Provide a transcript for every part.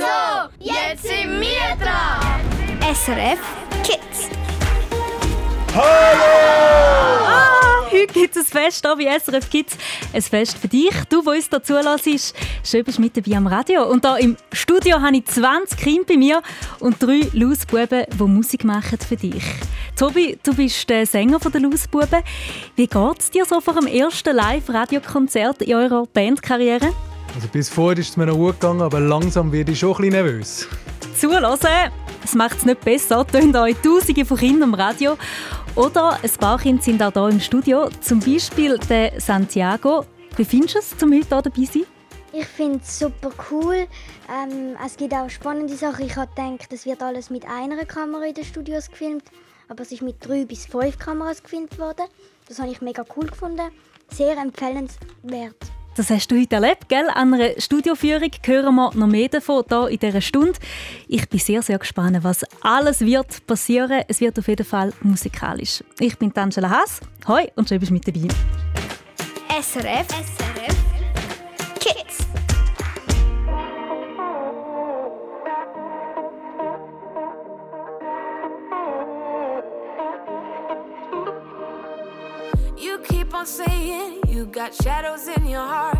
So, jetzt sind wir dran. SRF Kids. Hallo! Ah, heute gibt es ein Fest hier bei SRF Kids. Ein Fest für dich, du, der uns hier zulässt. Schön, bist du mit dabei am Radio. Und hier im Studio habe ich 20 Kinder bei mir und drei Lausbuben, die Musik machen für dich. Tobi, du bist der Sänger der Lausbuben. Wie geht es dir so vor dem ersten Live-Radiokonzert in eurer Bandkarriere? Also bis vorher ist es mir noch gut gegangen, aber langsam werde ich schon ein bisschen nervös. Zuhören, es macht es nicht besser. Tönt euch Tausende von Kindern am Radio. Oder ein paar Kinder sind auch hier im Studio. Zum Beispiel der Santiago. Wie findest du es, zum heute hier dabei sein? Ich finde es super cool. Ähm, es gibt auch spannende Sachen. Ich habe gedacht, es wird alles mit einer Kamera in den Studios gefilmt, aber es ist mit drei bis fünf Kameras gefilmt worden. Das habe ich mega cool gefunden. Sehr empfehlenswert. Das hast du heute erlebt, gell? An einer Studioführung hören wir noch mehr davon hier in dieser Stunde. Ich bin sehr, sehr gespannt, was alles wird passieren. Es wird auf jeden Fall musikalisch. Ich bin Angela Haas. Hoi und schön bist du mit dabei. SRF. SRF. On saying you got shadows in your heart.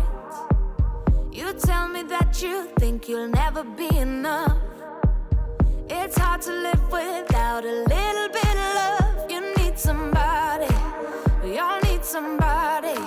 You tell me that you think you'll never be enough. It's hard to live without a little bit of love. You need somebody, we all need somebody.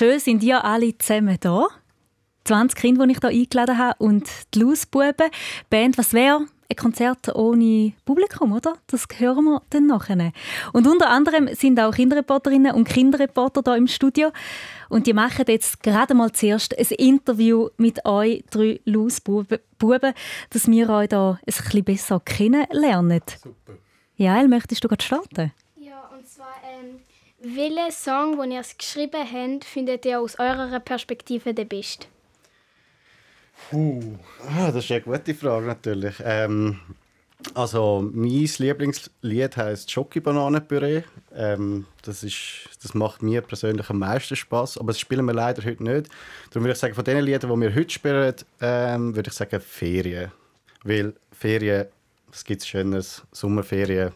Schön sind ihr alle zusammen da. 20 Kinder, die ich hier eingeladen habe und die Lausbuben. Band, was wäre ein Konzert ohne Publikum, oder? Das hören wir dann nachher. Und unter anderem sind auch Kinderreporterinnen und Kinderreporter hier im Studio. Und die machen jetzt gerade mal zuerst ein Interview mit euch drei Lausbuben, Buben, dass wir euch hier ein bisschen besser kennenlernen. Super. Jael, möchtest du gerade starten? Ja, und zwar, ähm, welchen Song, den ihr geschrieben habt, findet ihr aus eurer Perspektive den besten? Uh, ah, das ist eine gute Frage natürlich. Ähm, also mein Lieblingslied heißt Schoki-Bananenpüree. Ähm, das, ist, das macht mir persönlich am meisten Spaß, aber das spielen wir leider heute nicht. Darum würde ich sagen, von den Liedern, die wir heute spielen, ähm, würde ich sagen Ferien. Weil Ferien, was gibt es Schönes? Sommerferien,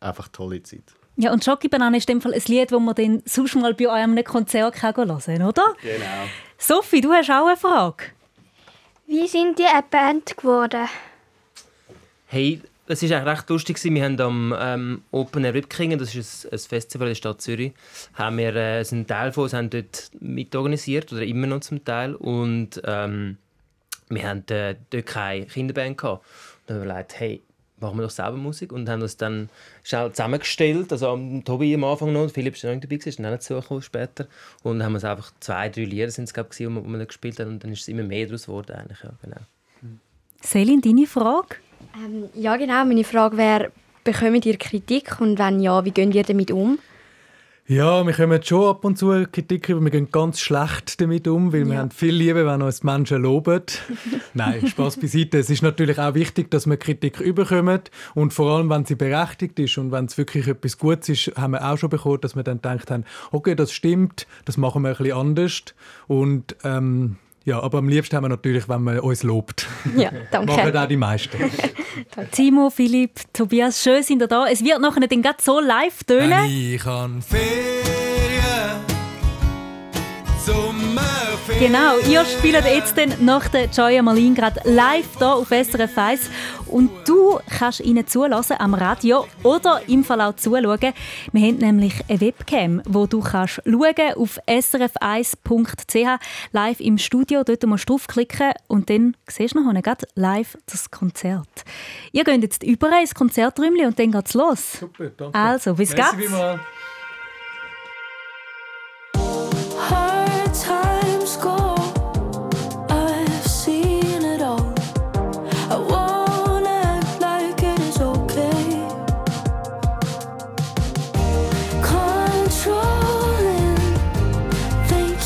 einfach tolle Zeit. Ja, und Schoki Banane ist in dem Fall ein Lied, das man dann sonst mal bei eurem Konzert kann hören kann, oder? Genau. Sophie, du hast auch eine Frage. Wie sind die eine Band geworden? Hey, es ist eigentlich recht lustig. Wir haben am ähm, Open Air Ripkingen, das ist ein, ein Festival in der Stadt Zürich, haben wir äh, einen Teil von uns haben dort mitorganisiert, oder immer noch zum Teil. Und ähm, wir hatten äh, dort keine Kinderband. Gehabt. Und dann haben wir gedacht, hey, machen wir doch selber Musik und haben das dann schnell zusammengestellt. Also Tobi am Anfang noch, Philipp ist noch nicht dabei, ist dann nicht später. Und dann haben wir es einfach zwei, drei Lieder sind es, glaube ich, die wir gespielt haben und dann ist es immer mehr daraus geworden eigentlich. Ja, genau. Selin, deine Frage? Ähm, ja, genau. Meine Frage wäre, bekommt ihr Kritik und wenn ja, wie geht ihr damit um? Ja, wir kommen schon ab und zu Kritik über. Wir gehen ganz schlecht damit um, weil ja. wir haben viel Liebe, wenn uns Menschen loben. Nein, Spaß beiseite. Es ist natürlich auch wichtig, dass wir Kritik überkommen und vor allem, wenn sie berechtigt ist und wenn es wirklich etwas Gutes ist, haben wir auch schon bekommen, dass wir dann gedacht haben, okay, das stimmt, das machen wir ein bisschen anders und ähm, ja, aber am liebsten haben wir natürlich, wenn man uns lobt. Ja, danke. Machen auch die meisten. Timo, Philipp, Tobias, schön sind ihr da. Es wird nachher dann so live tönen. Ich kann Ferien zum Genau, ihr spielt jetzt dann nach der Joya Marlin gerade live hier auf SRF 1 und du kannst ihnen zulassen am Radio oder im Fall auch zuschauen. Wir haben nämlich eine Webcam, wo du kannst schauen auf srf1.ch live im Studio. Dort musst du draufklicken und dann siehst du nachher gerade live das Konzert. Ihr geht jetzt über ins Konzerträumchen und dann geht's los. Super, danke. Also, bis Merci geht's. vielmals.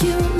You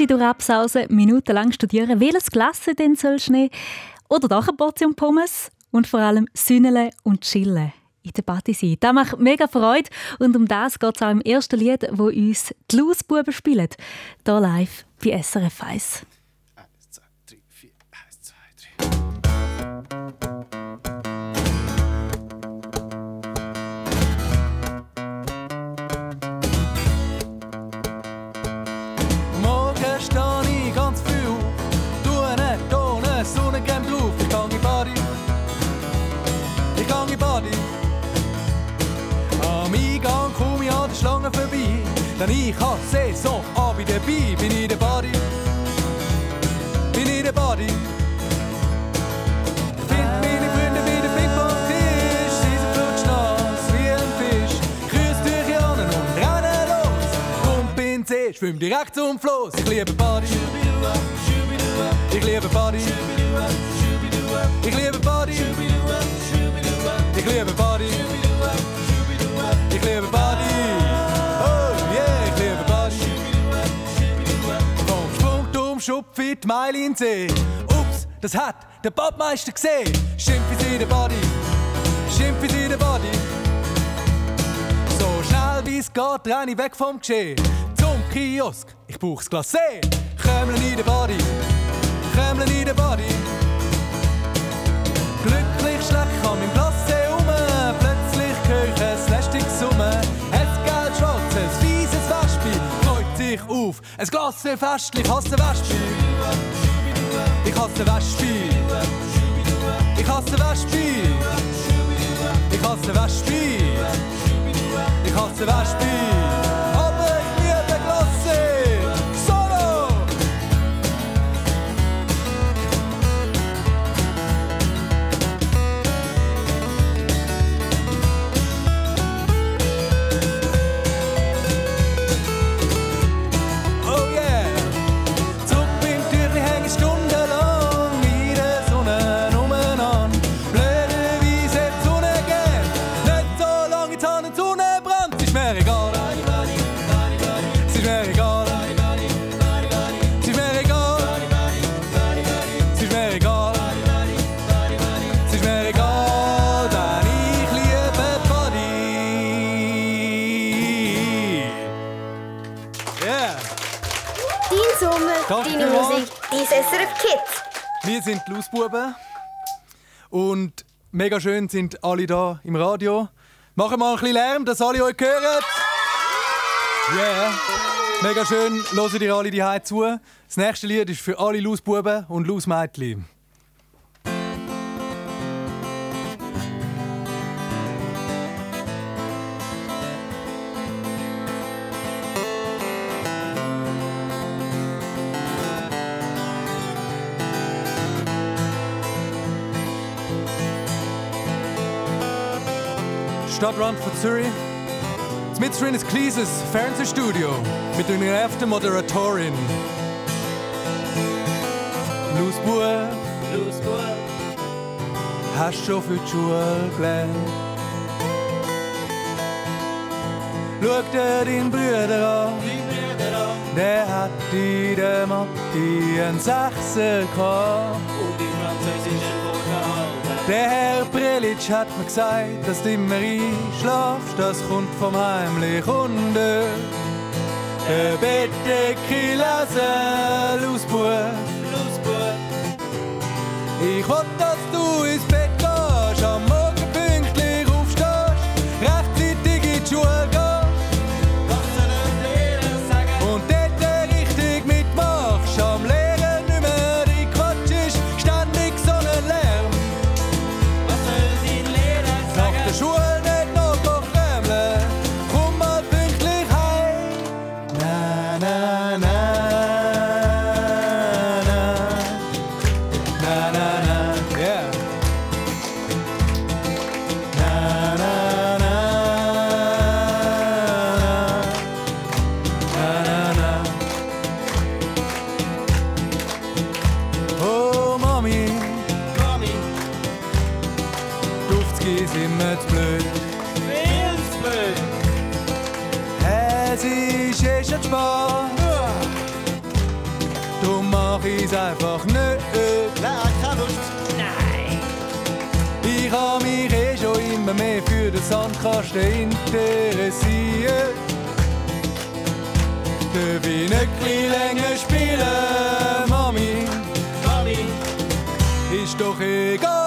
Rutschi durch Absausen, minutenlang studieren, welches Glas denn sollst du nehmen? Oder doch eine Portion Pommes? Und vor allem Sünnele und Chillen in der Party sein. Das macht mega Freude und um das geht es auch im ersten Lied, wo uns die Lausbuben spielen. Hier live bei SRF 1. ich habe Saisonabend dabei. Bin in der Body, bin ich der Body. Find meine Freunde bei der Ping-Pong-Tisch. Sie sind flutschnass wie ein Fisch. Küsse dich an und renne los. Und bin See, schwimm direkt zum Floß. Ich liebe Body, ich liebe Body. Die Meile in See. Ups, das hat der Badmeister gesehen. Schimpf in den Body. Schimpf in den Body. So schnell wie es geht, renne ich weg vom Geschehen. Zum Kiosk, ich brauch's Glacé. Krömeln in den Body, Krömeln in den Body. Glücklich schleck ich an meinem Ein Glacé festlich, ich hasse Wespi. Ich hasse Wespi. Ich hasse Wespi. Ich hasse Wespi. Ich hasse Wespi. Yeah! Dein Sommer, Danke deine vielmals. Musik, dein SRF Kids. Wir sind die Lausbuben. Und mega schön sind alle da im Radio. Machen wir ein bisschen Lärm, dass alle euch hören. Yeah. Mega schön, hören ihr alle die zu. Das nächste Lied ist für alle Lausbuben und Lausmädchen. Stadtrand von Zürich. Mit drin ist kleines Fernsehstudio mit einer nervten Moderatorin. Lausbub, hast schon für die Schule gelernt. Schau dir deinen Bruder an, der hat in der Mathe einen Sechser gehabt. Der Herr Prelitsch hat mir gesagt, dass du immer einschlafst, das kommt vom heimlich unten. Der Bettdecke lesen, Lausbub. Ich will, den Sandkasten interessiert. Darf ich nicht länger spielen, Mami? Mami. Ist doch egal,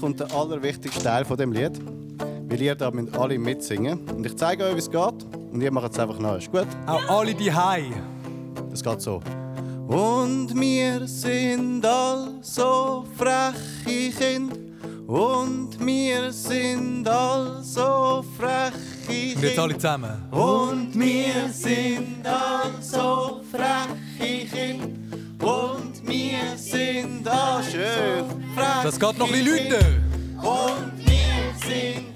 jetzt kommt der allerwichtigste Teil von dem Lied. Weil ihr da mit alle mitsingen. Und ich zeige euch, wie es geht. Und ihr macht es einfach nach. Ist gut? Auch alle die Hai. Das geht so. Und wir sind all so freche Kinder. Und wir sind all so freche Kinder. Und jetzt alle zusammen. Und wir sind all so freche Kinder. Das geht noch ein bisschen Und wir sind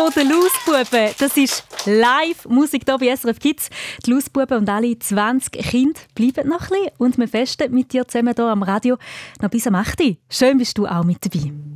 von den Lausbuben. Das ist Live-Musik hier bei SRF Kids. Die Lausbuben und alle 20 Kinder bleiben noch ein bisschen und wir festen mit dir zusammen hier am Radio noch bis am 8. Schön bist du auch mit dabei.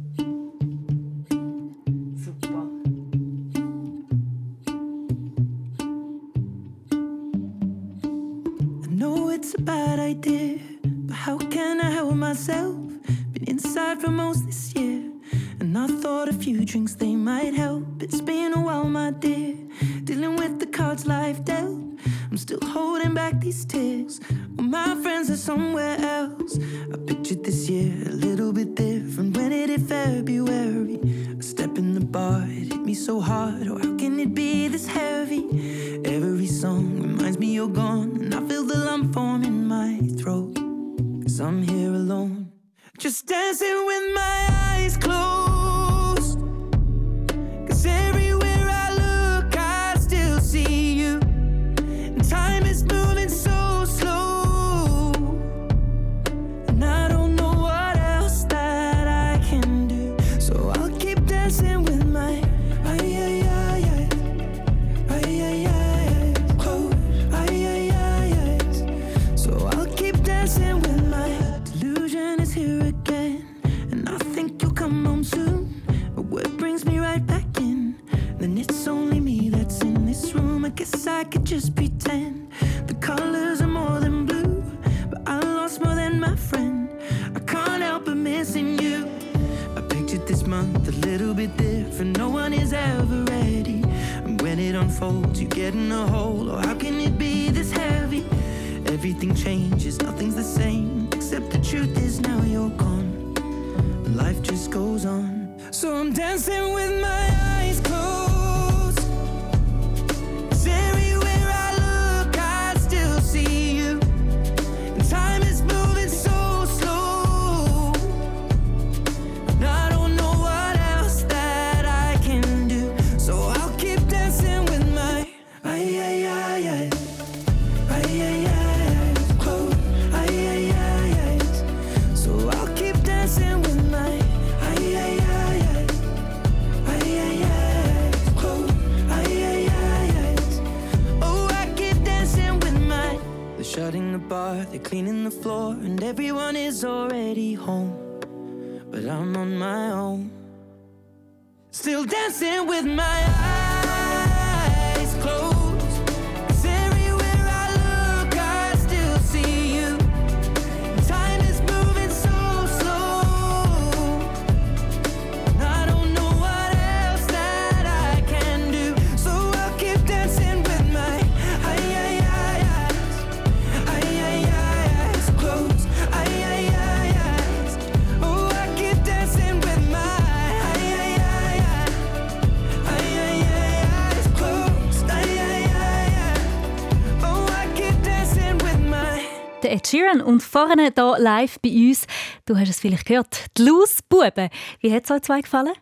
Vorne hier live bei uns, du hast es vielleicht gehört, die Lausbuben. Wie hat es euch zwei gefallen?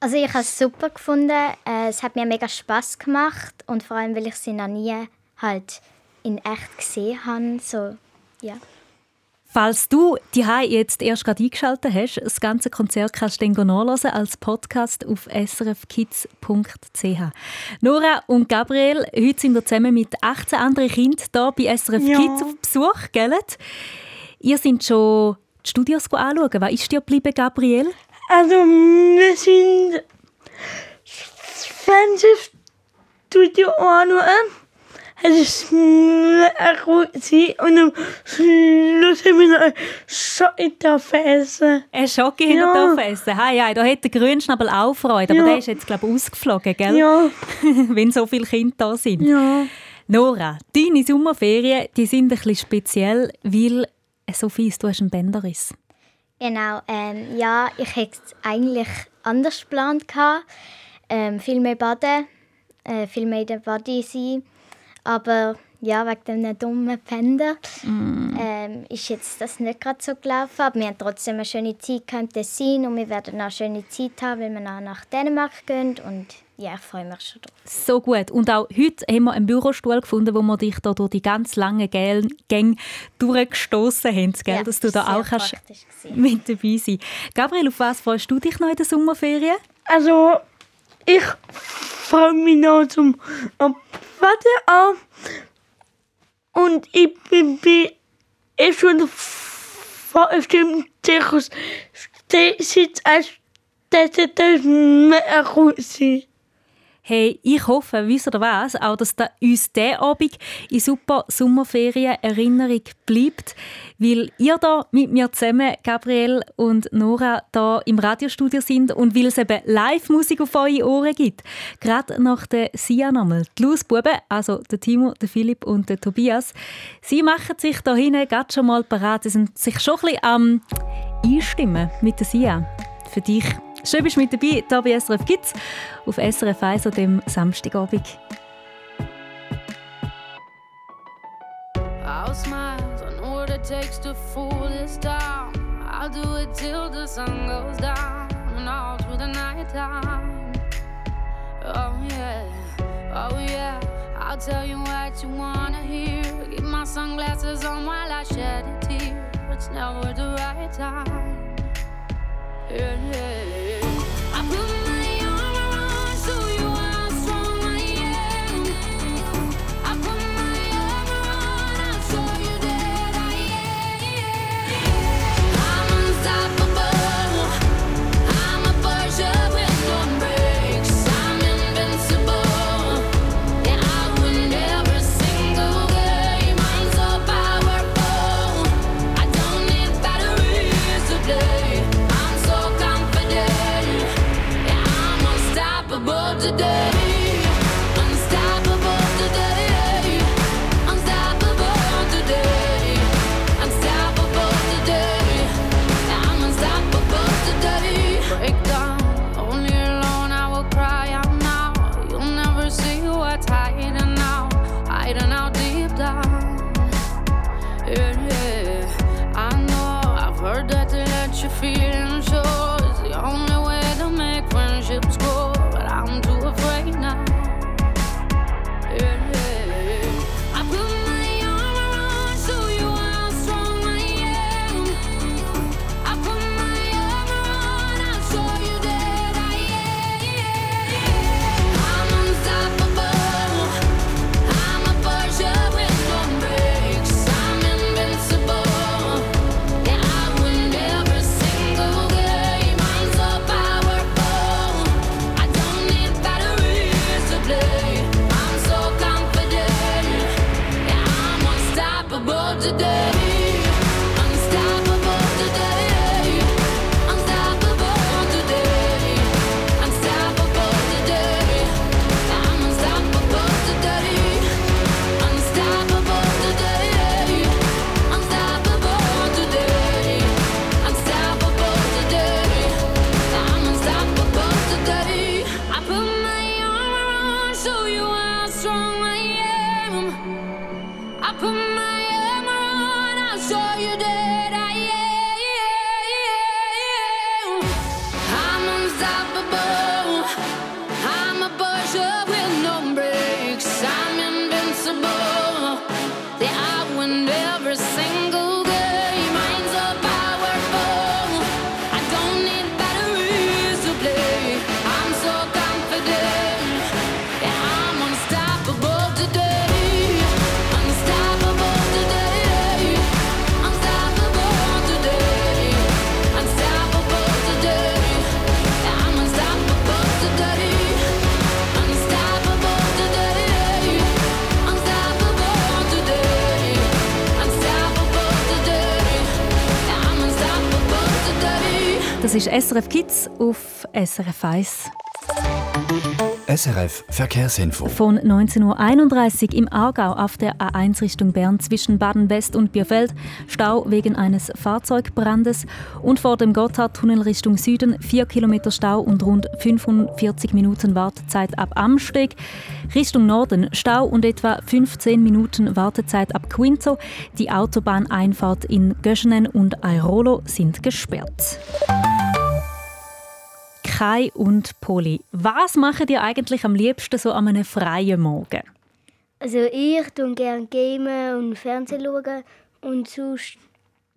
Also ich habe es super gefunden. Äh, Es hat mir mega Spaß gemacht und vor allem, weil ich sie noch nie halt in echt gesehen habe. So, ja. Falls du die jetzt erst gerade eingeschaltet hast, das ganze Konzert kannst du dann nachhören als Podcast auf srfkids.ch. Nora und Gabriel, heute sind wir zusammen mit 18 anderen Kindern hier bei SRF Ja. Kids auf Besuch, gell? Ihr seid schon die Studios anschauen. Was ist dir geblieben, Gabriel? Also, wir sind das Fernsehstudio anschauen. Es ist mega gut gewesen. und am Schluss haben wir noch ein Schoki essen. Ein Schoki Ja. ja. essen. Hey, ja, da hat der Grünschnabel auch Freude, aber Ja. der ist jetzt, glaube ich, ausgeflogen, gell? Ja. Wenn so viele Kinder da sind. Ja. Nora, deine Sommerferien die sind ein bisschen speziell, weil, äh, Sophie, du hast einen Bänderriss. Genau, ähm, ja, ich hätte es eigentlich anders geplant. gehabt. Ähm, viel mehr baden, äh, viel mehr in der Body sein. Aber ja, wegen dem dummen Pender ähm, ist jetzt das nicht gerade so gelaufen. Aber wir haben trotzdem eine schöne Zeit im Tessin und wir werden auch eine schöne Zeit haben, wenn wir nach Dänemark gehen. Und ja, ich freue mich schon drauf. So gut. Und auch heute haben wir einen Bürostuhl gefunden, wo wir dich da durch die ganz langen Gänge durchgestoßen haben, gell? Ja, dass du da sehr auch kannst mit dabei sein Gabriel, auf was freust du dich noch in der Sommerferien? Also, ich freue mich noch zum Abwarten an. Und ich bin, bin eh schon vor dem Zirkus sitzt als das das mega gut sein. Hey, ich hoffe, wisst ihr was, auch dass da uns der Abend in super Sommerferien Erinnerung bleibt, weil ihr da mit mir zusammen, Gabriel und Nora, da im Radiostudio sind und weil es eben Live-Musik auf eure Ohren gibt. Gerade nach der Sia nochmal. Die Lausbuben, also der Timo, der Philipp und der Tobias, sie machen sich da hinten gerade schon mal parat. Sie sind sich schon ein bisschen am Einstimmen mit der Sia. Für dich. Schön bist du mit dabei, hier bei SRF Kids auf SRF 1 an dem Samstagabend. I'll smile, I know it takes to fool this town. I'll do it till the sun goes down and all through the night time. Oh yeah, oh yeah. I'll tell you what you wanna hear. Keep my sunglasses on while I shed a tear. It's never the right time. Yeah, yeah. I put Das ist SRF Kids auf SRF 1. SRF Verkehrsinfo. Von 19.31 Uhr im Aargau auf der A1 Richtung Bern zwischen Baden-West und Bierfeld Stau wegen eines Fahrzeugbrandes und vor dem Gotthardtunnel Richtung Süden 4 Kilometer Stau und rund 45 Minuten Wartezeit ab Amsteg. Richtung Norden Stau und etwa 15 Minuten Wartezeit ab Quinto. Die Autobahneinfahrt in Göschenen und Airolo sind gesperrt. Kai und Poli, was macht ihr eigentlich am liebsten so an einem freien Morgen? Also ich tue gerne gamen und Fernsehen schauen und sonst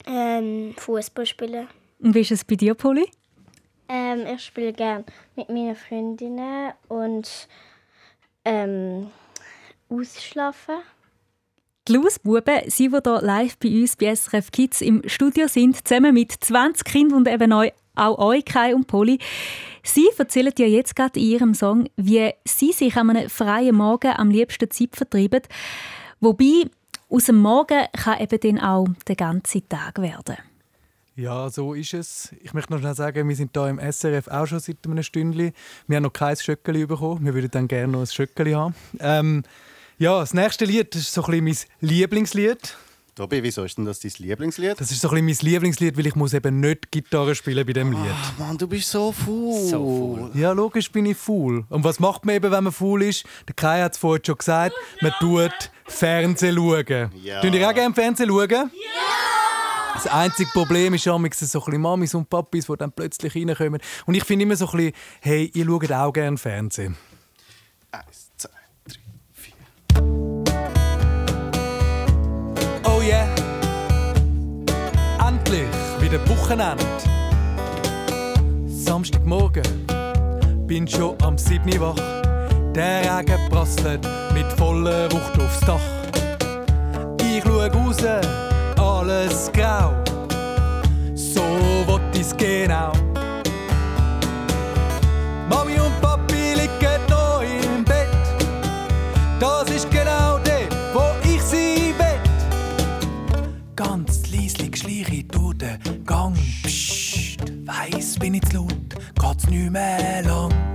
ähm, Fußball spielen. Und wie ist es bei dir, Poli? Ähm, ich spiele gerne mit meinen Freundinnen und ähm, ausschlafen. Die Lausbuben, sie, die hier live bei uns bei SRF Kids im Studio sind, zusammen mit 20 Kindern und eben auch euch, Kai und Polly. Sie erzählen ja jetzt gerade in ihrem Song, wie sie sich an einem freien Morgen am liebsten Zeit vertreiben. Wobei, aus dem Morgen kann eben dann auch der ganze Tag werden. Ja, so ist es. Ich möchte noch schnell sagen, wir sind hier im SRF auch schon seit einem Stündchen. Wir haben noch kein Schöckeli bekommen. Wir würden dann gerne noch ein Schöckeli haben. Ähm, ja, das nächste Lied das ist so ein bisschen mein Lieblingslied. Tobi, wieso ist denn das dein Lieblingslied? Das ist so ein bisschen mein Lieblingslied, weil ich muss eben nicht Gitarre spielen bei dem Lied. Ah, Mann, du bist so faul. So Ja, logisch bin ich faul. Und was macht man eben, wenn man faul ist? Der Kai hat es vorhin schon gesagt, man tut Fernsehen schauen. Ja. Tun ihr auch gerne Fernsehen schauen? Ja! Das einzige Problem ist ja, so ein bisschen Mamis und Papis, die dann plötzlich reinkommen. Und ich finde immer so ein bisschen, hey, ihr schaut auch gerne Fernsehen. Eins, Oh yeah! Endlich wieder Wochenende. Samstagmorgen bin schon am 7 Uhr wach. Der Regen prasselt mit voller Wucht aufs Dach. Ich schaue raus, alles grau. So wollt ich's genau. Bin ich zu laut, geht's nicht mehr lang.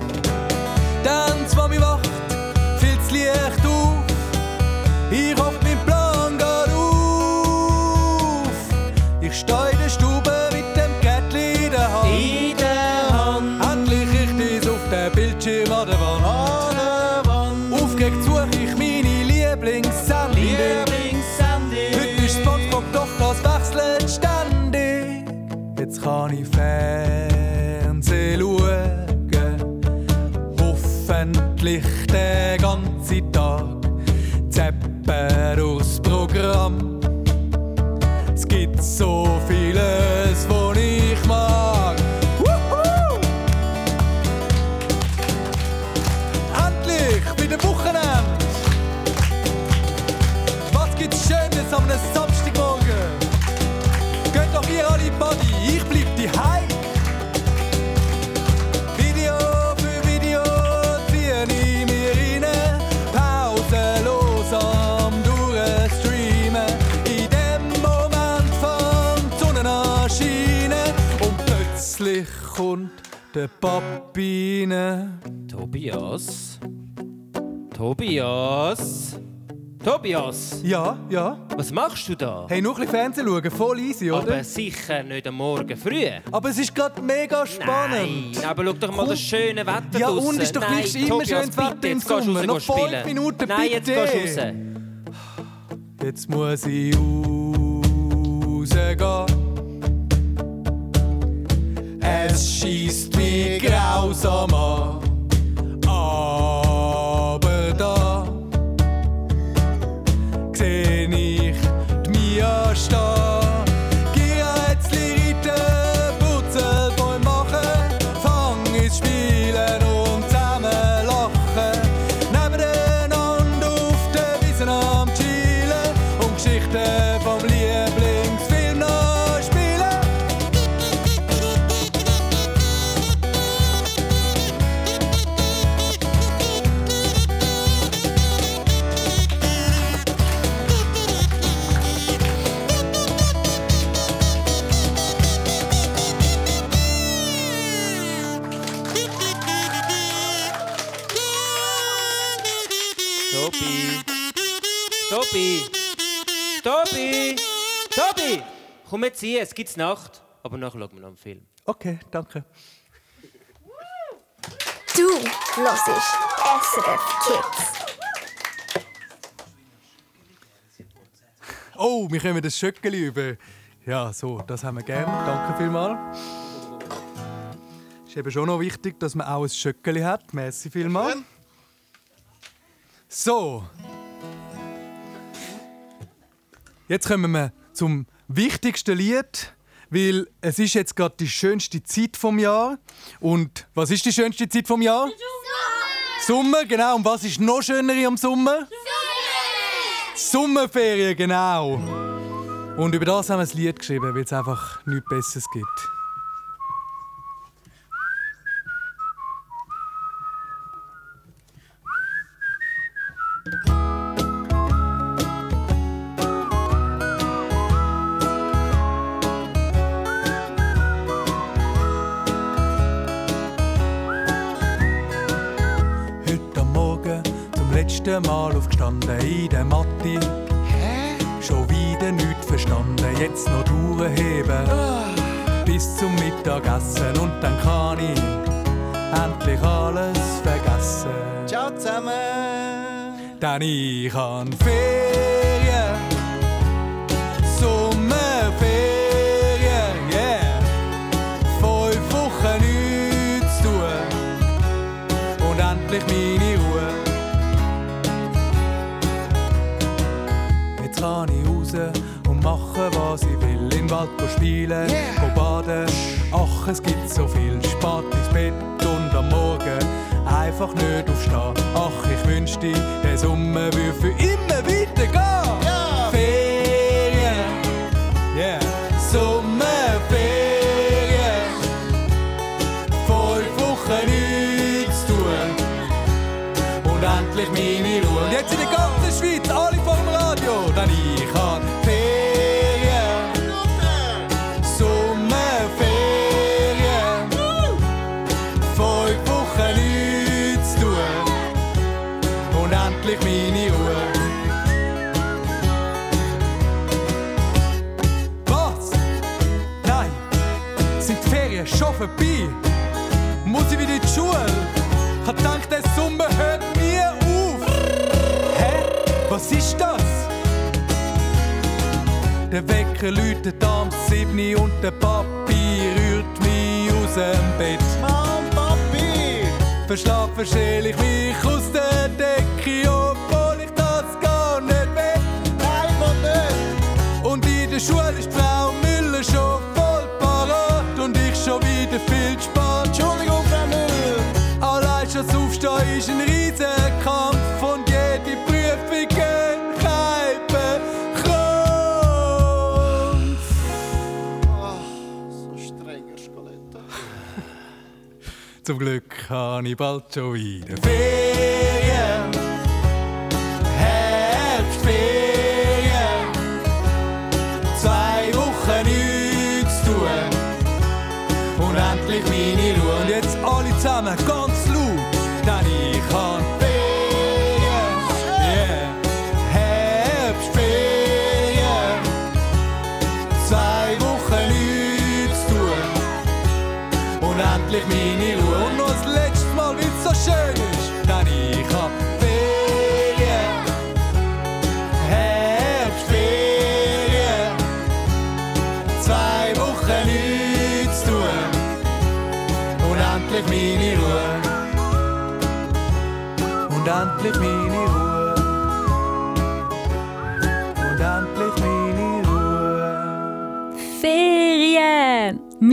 Rein. Tobias? Tobias? Tobias? Ja, ja. Was machst du da? Hey, nur ein bisschen Fernsehen schauen, voll easy, oder? Aber sicher nicht am Morgen früh. Aber es ist gerade mega spannend. Nein, aber schau doch mal Komm. das schöne Wetter Ja, draussen. und ist doch Nein, gleich immer Tobias, schönes Wetter im jetzt gehst du Sommer. raus Noch spielen. fünf Minuten, Nein, jetzt bitte. gehst du raus. Jetzt muss ich rausgehen. Es schießt mich grausam an. Aber da seh ich die Mia stehen. Es gibt Nacht. Aber nachher schauen wir noch einen Film. Okay, danke. Du hörst SRF Kids. Oh, wir kommen das Schöckeli über. Ja, so, das haben wir gern. Danke vielmals. Ist eben schon noch wichtig, dass man auch ein Schöckeli hat. Merci vielmals. So. Jetzt kommen wir zum wichtigsten Lied, weil es ist jetzt gerade die schönste Zeit vom Jahr. Und was ist die schönste Zeit vom Jahr? Sommer. Sommer, genau. Und was ist noch schöner am Sommer? Sommerferien, genau. Und über das haben wir ein Lied geschrieben, weil es einfach nichts Besseres gibt. Letzten Mal aufgestanden in der Matte. Schon wieder nichts verstanden, jetzt noch durchheben. Bis zum Mittagessen und dann kann ich endlich alles vergessen. Ciao zusammen! Denn ich han Ferien, kann ich raus und machen, was ich will. In den Wald go spielen, go baden. Ach, es gibt so viel Spät ins Bett und am Morgen einfach nicht aufstehen. Ach, ich wünschte, der Sommer würde für immer Was ist das? Der Wecker läutet am 7 und der Papi rührt mich aus dem Bett. Mann, Papi! Verschlafen schäl ich mich aus der Decke, obwohl ich das gar nicht will. Nein, nicht! Und in der Schule ist Frau Müller schon voll parat und ich schon wieder viel zu spät. Entschuldigung, Frau Müller! Allein schon das Aufstehen ist ein Riesenkampf Zum Glück habe ich bald schon wieder Ferien.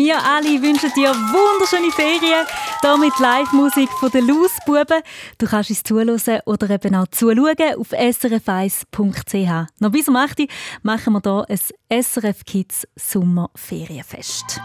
Wir alle wünschen dir wunderschöne Ferien. Hier mit Live-Musik von den Lausbuben. Du kannst uns zuhören oder eben auch zuschauen auf srf1.ch. Noch bis um 8 Uhr machen wir hier ein SRF Kids Sommerferienfest.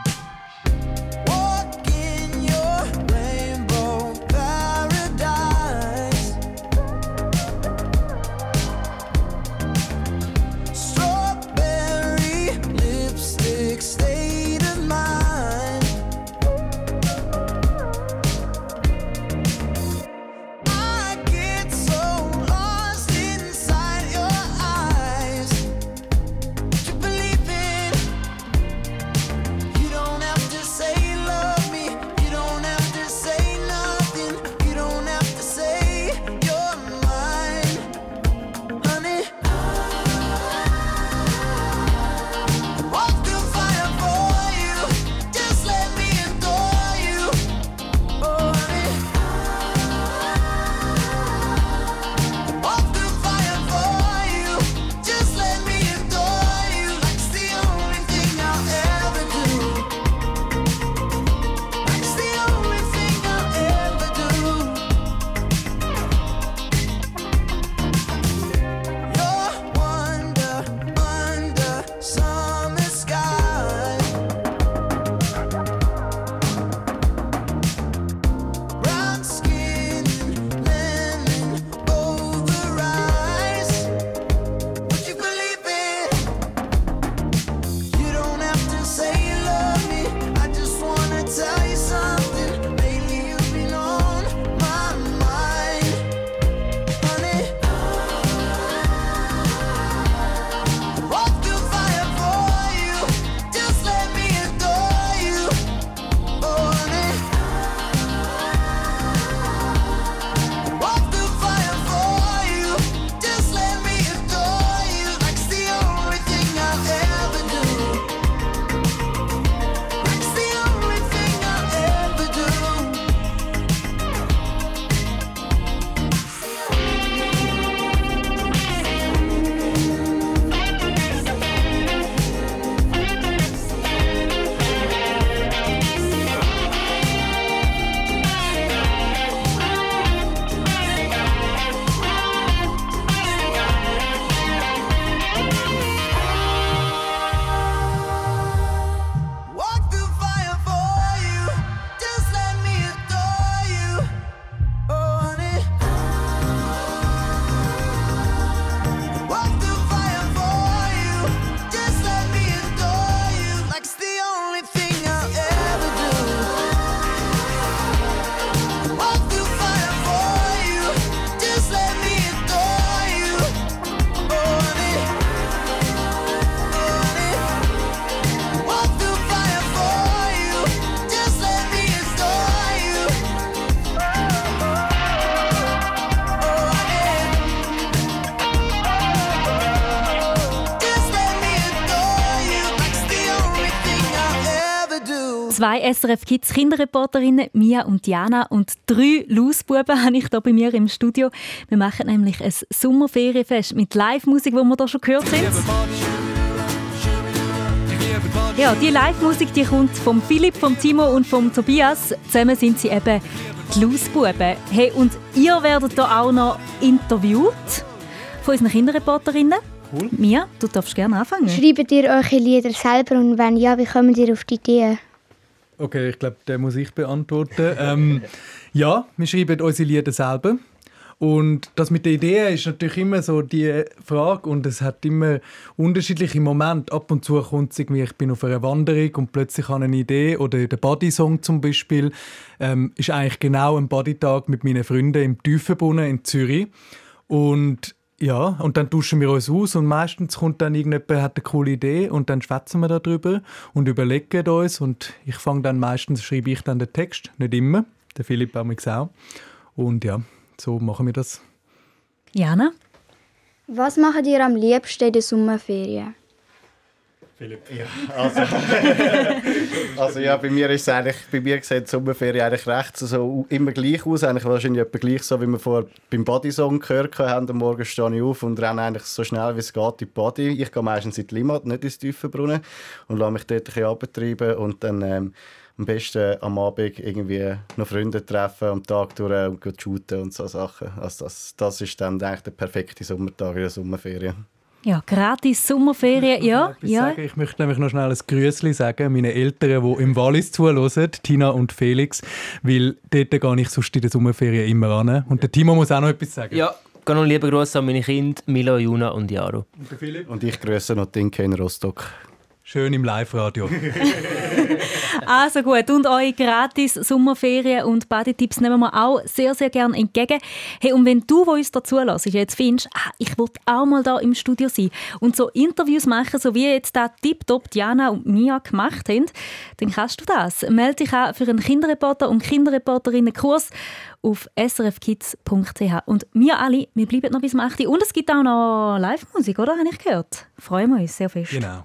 Zwei SRF Kids Kinderreporterinnen, Mia und Diana und drei Lausbuben habe ich hier bei mir im Studio. Wir machen nämlich ein Sommerferienfest mit Live-Musik, die wir hier schon gehört haben. Ja, die Live-Musik die kommt vom Philipp, vom Timo und vom Tobias. Zusammen sind sie eben die Lausbuben. Hey, und ihr werdet hier auch noch interviewt von unseren Kinderreporterinnen. Cool. Mia, du darfst gerne anfangen. Schreibt ihr eure Lieder selber und wenn ja, wie kommt ihr auf die Idee? Okay, ich glaube, den muss ich beantworten. ähm, ja, wir schreiben unsere Lieder selber. Und das mit der Idee ist natürlich immer so die Frage und es hat immer unterschiedliche Momente. Ab und zu kommt es irgendwie, ich bin auf einer Wanderung und plötzlich habe ich eine Idee oder der Body-Song zum Beispiel ähm, ist eigentlich genau ein Bodytag mit meinen Freunden im Tiefenbrunnen in Zürich. Und ja, und dann tauschen wir uns aus und meistens kommt dann irgendjemand, hat eine coole Idee und dann schwätzen wir darüber und überlegen uns und ich fange dann meistens, schreibe ich dann den Text, nicht immer, der Philipp auch auch. Und ja, so machen wir das. Jana? Was macht ihr am liebsten in den Sommerferien? Ja, also, also ja, bei mir ist eigentlich, bei mir sieht die Sommerferien eigentlich recht so immer gleich aus, eigentlich wahrscheinlich etwa gleich so, wie wir vorher beim Bodysong gehört haben, am Morgen stehe ich auf und renne eigentlich so schnell wie es geht in die Body. Ich gehe meistens in die Limmat, nicht ins Tiefenbrunnen und lasse mich dort ein bisschen abtreiben und dann ähm, am besten am Abend irgendwie noch Freunde treffen, am Tag durch und shooten und so Sachen. Also das, das ist dann eigentlich der perfekte Sommertag in der Sommerferien. Ja, gratis Sommerferien, ja. etwas ja. sagen? Ich möchte nämlich noch schnell ein Grüßli sagen, meinen Eltern, die im Wallis zuhören, Tina und Felix, weil dort gehe ich sonst in der Sommerferien immer an. Und der Timo muss auch noch etwas sagen. Ja, ganz noch liebe Grüße an meine Kinder, Milo, Juna und Jaro. Und der Philipp? Und ich grüße noch Dinke in Rostock. Schön im Live-Radio. Also gut, und eure gratis Sommerferien und Badetipps nehmen wir auch sehr, sehr gerne entgegen. Hey, und wenn du, wo uns dazu lässt, jetzt findest, ah, ich will auch mal da im Studio sein und so Interviews machen, so wie jetzt da Tiptop Diana und Mia gemacht haben, dann kannst du das. Melde dich an für einen Kinderreporter und Kinderreporterinnen-Kurs auf srfkids.ch. Und wir alle, wir bleiben noch bis zum 8. Uhr. Und es gibt auch noch Live-Musik, oder? Habe ich gehört. Freuen wir uns sehr fest. Genau.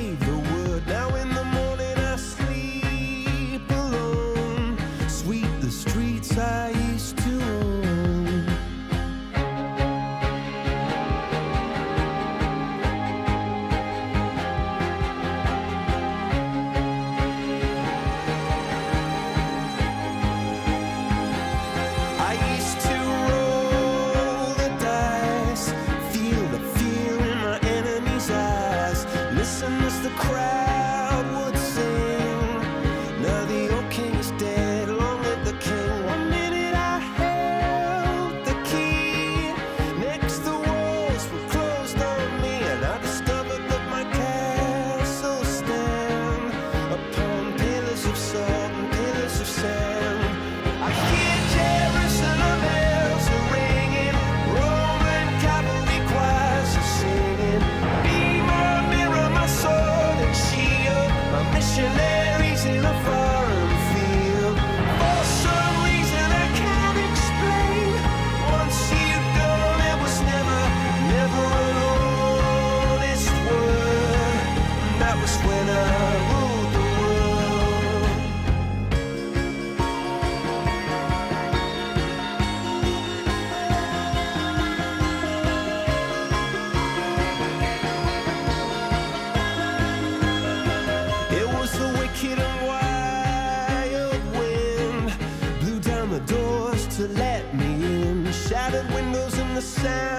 Yeah.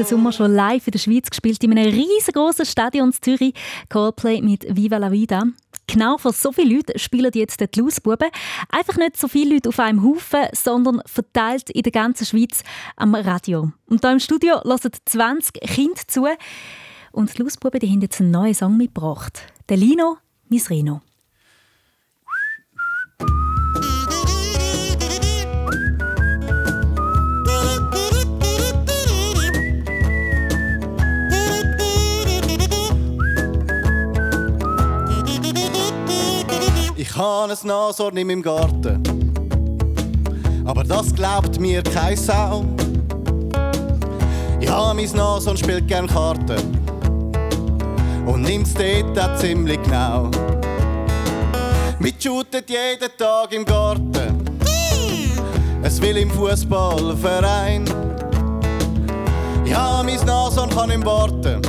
Den Sommer schon live in der Schweiz gespielt, in einem riesengroßen Stadion in Zürich. Coldplay mit Viva la Vida. Genau für so viele Leute spielen jetzt die Lausbuben. Einfach nicht so viele Leute auf einem Haufen, sondern verteilt in der ganzen Schweiz am Radio. Und hier im Studio hören 20 Kinder zu. Und die Lausbuben die haben jetzt einen neuen Song mitgebracht. Der Lino, mein Rino. Habe ein Nashorn in meinem Garten. Aber das glaubt mir kein Sau. Ja, mein Nashorn spielt gern Karten. Und nimmt's dort auch ziemlich genau. Mit shootet jeden Tag im Garten. Es will im Fußballverein. Ja, mein Nashorn kann im warten.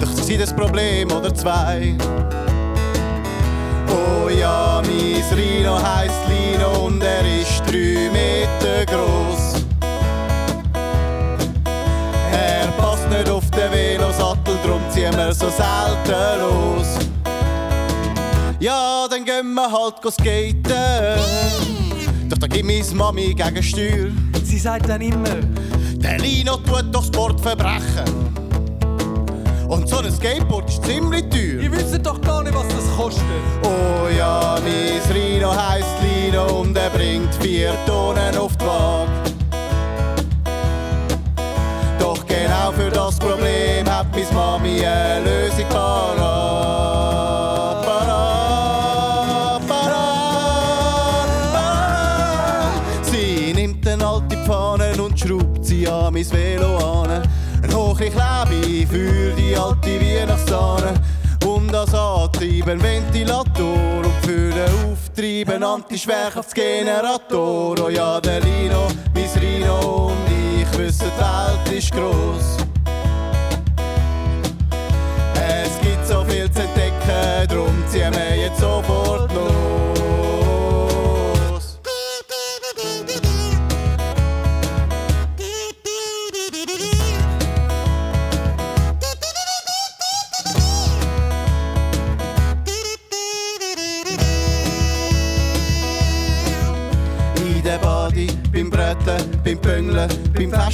Doch sie ein Problem oder zwei. Oh ja, mein Rino heisst Lino und er ist drei Meter groß. Er passt nicht auf den Velosattel, drum ziehen wir so selten los. Ja, dann gehen wir halt go skaten. Doch da gibt meine Mami gegen Steuer. Sie sagt dann immer, der Lino tut doch Sportverbrechen. Und so ein Skateboard ist ziemlich teuer. ihr wisst doch gar nicht, was das kostet. Oh ja, mein Rino heisst Lino und er bringt vier Tonnen auf die Waage. Doch genau für das Problem hat mis Mami eine Lösung parat. Parat, parat, parat. Sie nimmt eine alte Pfanne und schraubt sie an mis Velo an. Ein hohe Klebe für die alte Weihnachtssahne. Und das Antreiben Ventilator und für den Auftreiben Anti-Schwerkraftsgenerator. Oh ja, der Lino, mein Rino und ich wissen, die Welt ist gross.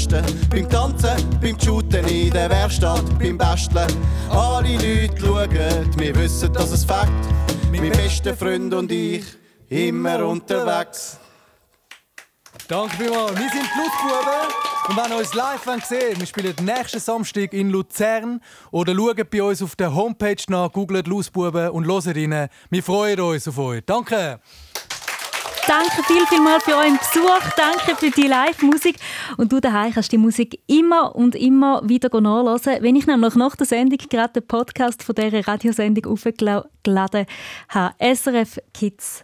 Festen, beim Tanzen, beim Shooten in der Werkstatt, beim Basteln. Alle Leute schauen, wir wissen, dass es fängt. Mein bester Freund und ich, immer unterwegs. Danke vielmals. Wir sind die Lautbuben. Und wenn ihr uns live sehen wollt, wir spielen nächsten Samstag in Luzern oder schaut bei uns auf der Homepage nach, googelt Lausbuben und hört rein. Wir freuen uns auf euch. Danke! Danke viel, viel mal für euren Besuch. Danke für die Live-Musik. Und du daheim kannst die Musik immer und immer wieder nachhören. Wenn ich nämlich nach der Sendung gerade den Podcast von dieser Radiosendung aufgeladen habe, srfkids.ch.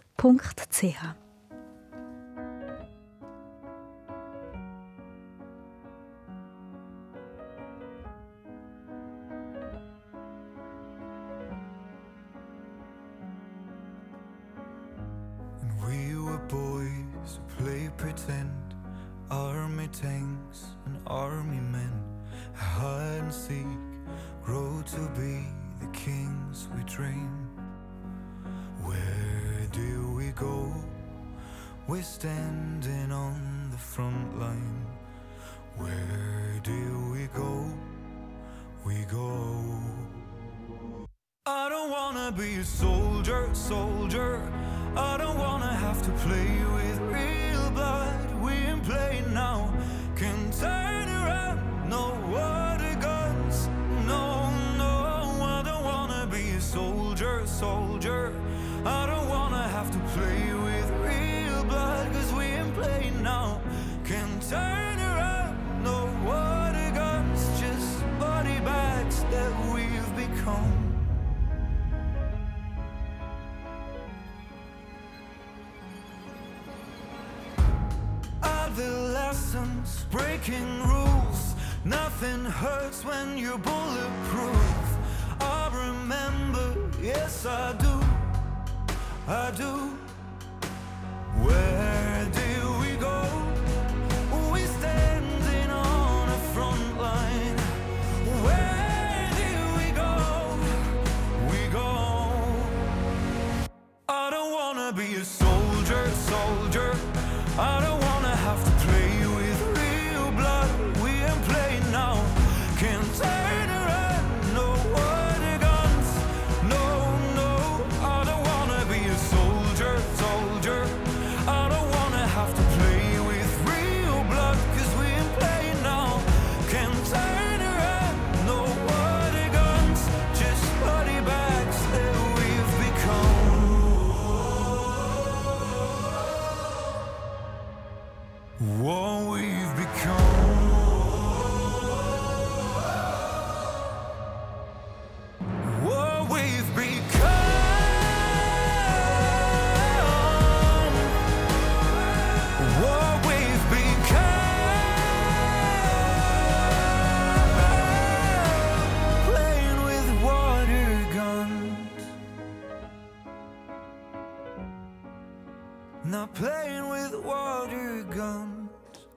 tanks and army men, hide and seek, grow to be the kings we dream. Where do we go? We're standing on the front line. Where do we go? We go. I don't wanna be a soldier, soldier. I don't wanna have to play with real blood. We ain't playing now. breaking rules. Nothing hurts when you're bulletproof. I remember, yes, I do. I do. Where do we go? We standing on a front line. Where do we go? We go. I don't wanna be a soldier, soldier. I don't wanna.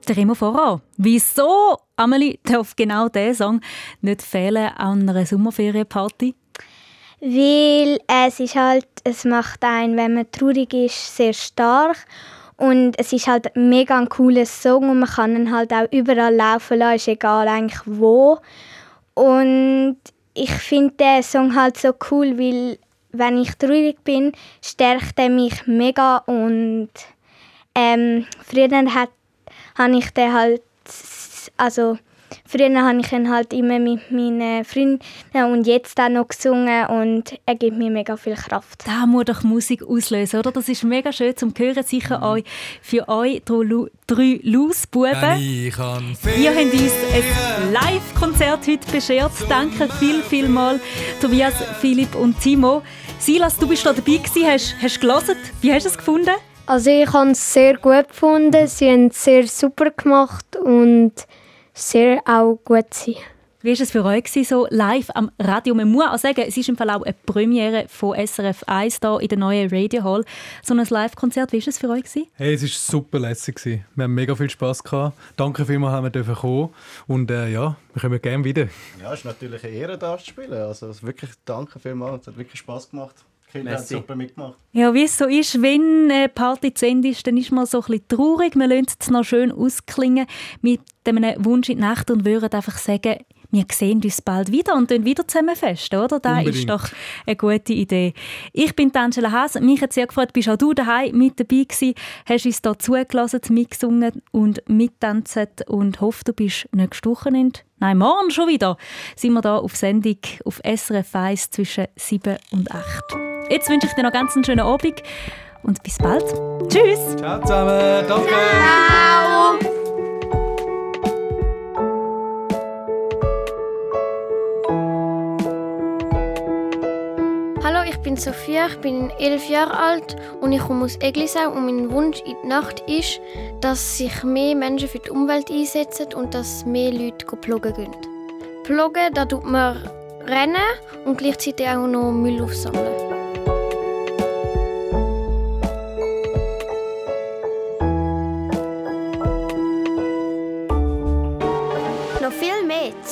Der Remo voran. Wieso, Amelie, darf genau dieser Song nicht fehlen an einer Sommerferienparty? Weil es ist halt, es macht einen, wenn man traurig ist, sehr stark. Und es ist halt mega ein cooler Song und man kann ihn halt auch überall laufen lassen, ist egal eigentlich wo. Und ich finde den Song halt so cool, weil wenn ich traurig bin, stärkt er mich mega und ähm, früher hat, habe ich den halt, also früher habe ich ihn halt immer mit meinen Freunden und jetzt auch noch gesungen und er gibt mir mega viel Kraft. Da muss doch Musik auslösen, oder? Das ist mega schön zum Hören, sicher Mhm. euch für euch drei Lausbuben. Ich kann Ihr habt uns ein Live-Konzert heute beschert. Danke viel, viel mal, Tobias, Philipp und Timo. Silas, du bist da dabei gewesen, hast, hast gelesen. Wie hast du es gefunden? Also ich habe es sehr gut gefunden. Sie haben es sehr super gemacht und sehr auch gut sein. Wie war es für euch gewesen, so live am Radio? Man muss auch sagen, es ist im Fall auch eine Premiere von SRF 1 hier in der neuen Radio Hall. So ein Live-Konzert, wie war es für euch? Gewesen? Hey, es war super lässig. gewesen. Wir haben mega viel Spass gehabt. Danke vielmals, haben wir dürfen kommen. Und äh, ja, wir kommen gerne wieder. Ja, es ist natürlich eine Ehre, da zu spielen. Also wirklich danke vielmals. Es hat wirklich Spass gemacht. Kinder haben super mitgemacht. Ja, wie es so ist, wenn eine Party zu Ende ist, dann ist man so ein bisschen traurig. Wir lassen es noch schön ausklingen mit einem Wunsch in die Nacht und würden einfach sagen, wir sehen uns bald wieder und dann wieder zusammen fest, oder? Das ist doch eine gute Idee. Ich bin Angela Haas. Mich hat sehr gefreut, bist auch du daheim mit dabei gewesen, hast uns hier zugelassen, mitgesungen und mittanzt und hoffe, du bist nächstes Wochenende, nein, morgen schon wieder, sind wir da auf Sendung auf SRF 1 zwischen 7 und 8. Jetzt wünsche ich dir noch ganz einen schönen Abend und bis bald. Tschüss! Ciao zusammen, danke! Ciao! Hallo, ich bin Sophia, ich bin elf Jahre alt und ich komme aus Eglisau und mein Wunsch in die Nacht ist, dass sich mehr Menschen für die Umwelt einsetzen und dass mehr Leute ploggen gehen. Ploggen, da tut man rennen und gleichzeitig auch noch Müll aufsammeln.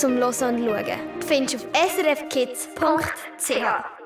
Zum Hören und Schauen findest du auf srfkids.ch.